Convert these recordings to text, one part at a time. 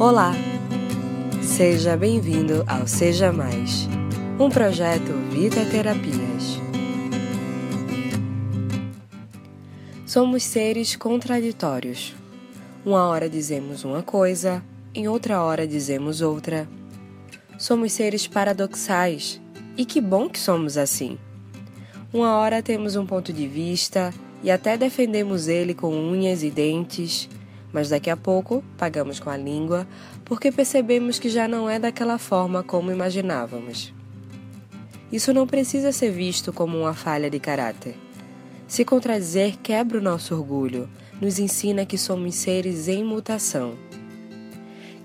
Olá! Seja bem-vindo ao Seja Mais, um projeto Vita Terapias. Somos seres contraditórios. Uma hora dizemos uma coisa, em outra hora dizemos outra. Somos seres paradoxais, e que bom que somos assim. Uma hora temos um ponto de vista e até defendemos ele com unhas e dentes mas daqui a pouco pagamos com a língua porque percebemos que já não é daquela forma como imaginávamos. Isso não precisa ser visto como uma falha de caráter. Se contradizer quebra o nosso orgulho, nos ensina que somos seres em mutação.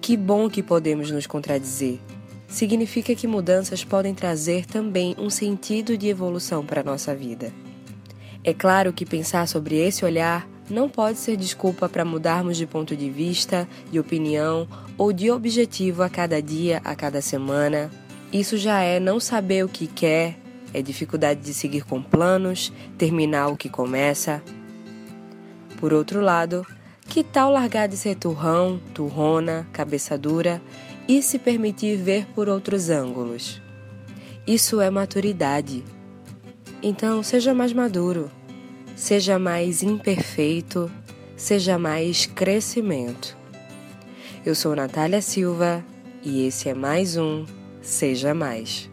Que bom que podemos nos contradizer. Significa que mudanças podem trazer também um sentido de evolução para a nossa vida. É claro que pensar sobre esse olhar não pode ser desculpa para mudarmos de ponto de vista, de opinião ou de objetivo a cada dia, a cada semana. Isso já é não saber o que quer, é dificuldade de seguir com planos, terminar o que começa. Por outro lado, que tal largar de ser turrão, turrona, cabeça dura e se permitir ver por outros ângulos? Isso é maturidade. Então, seja mais maduro seja mais imperfeito, seja mais crescimento. Eu sou Natália Silva e esse é mais um Seja Mais.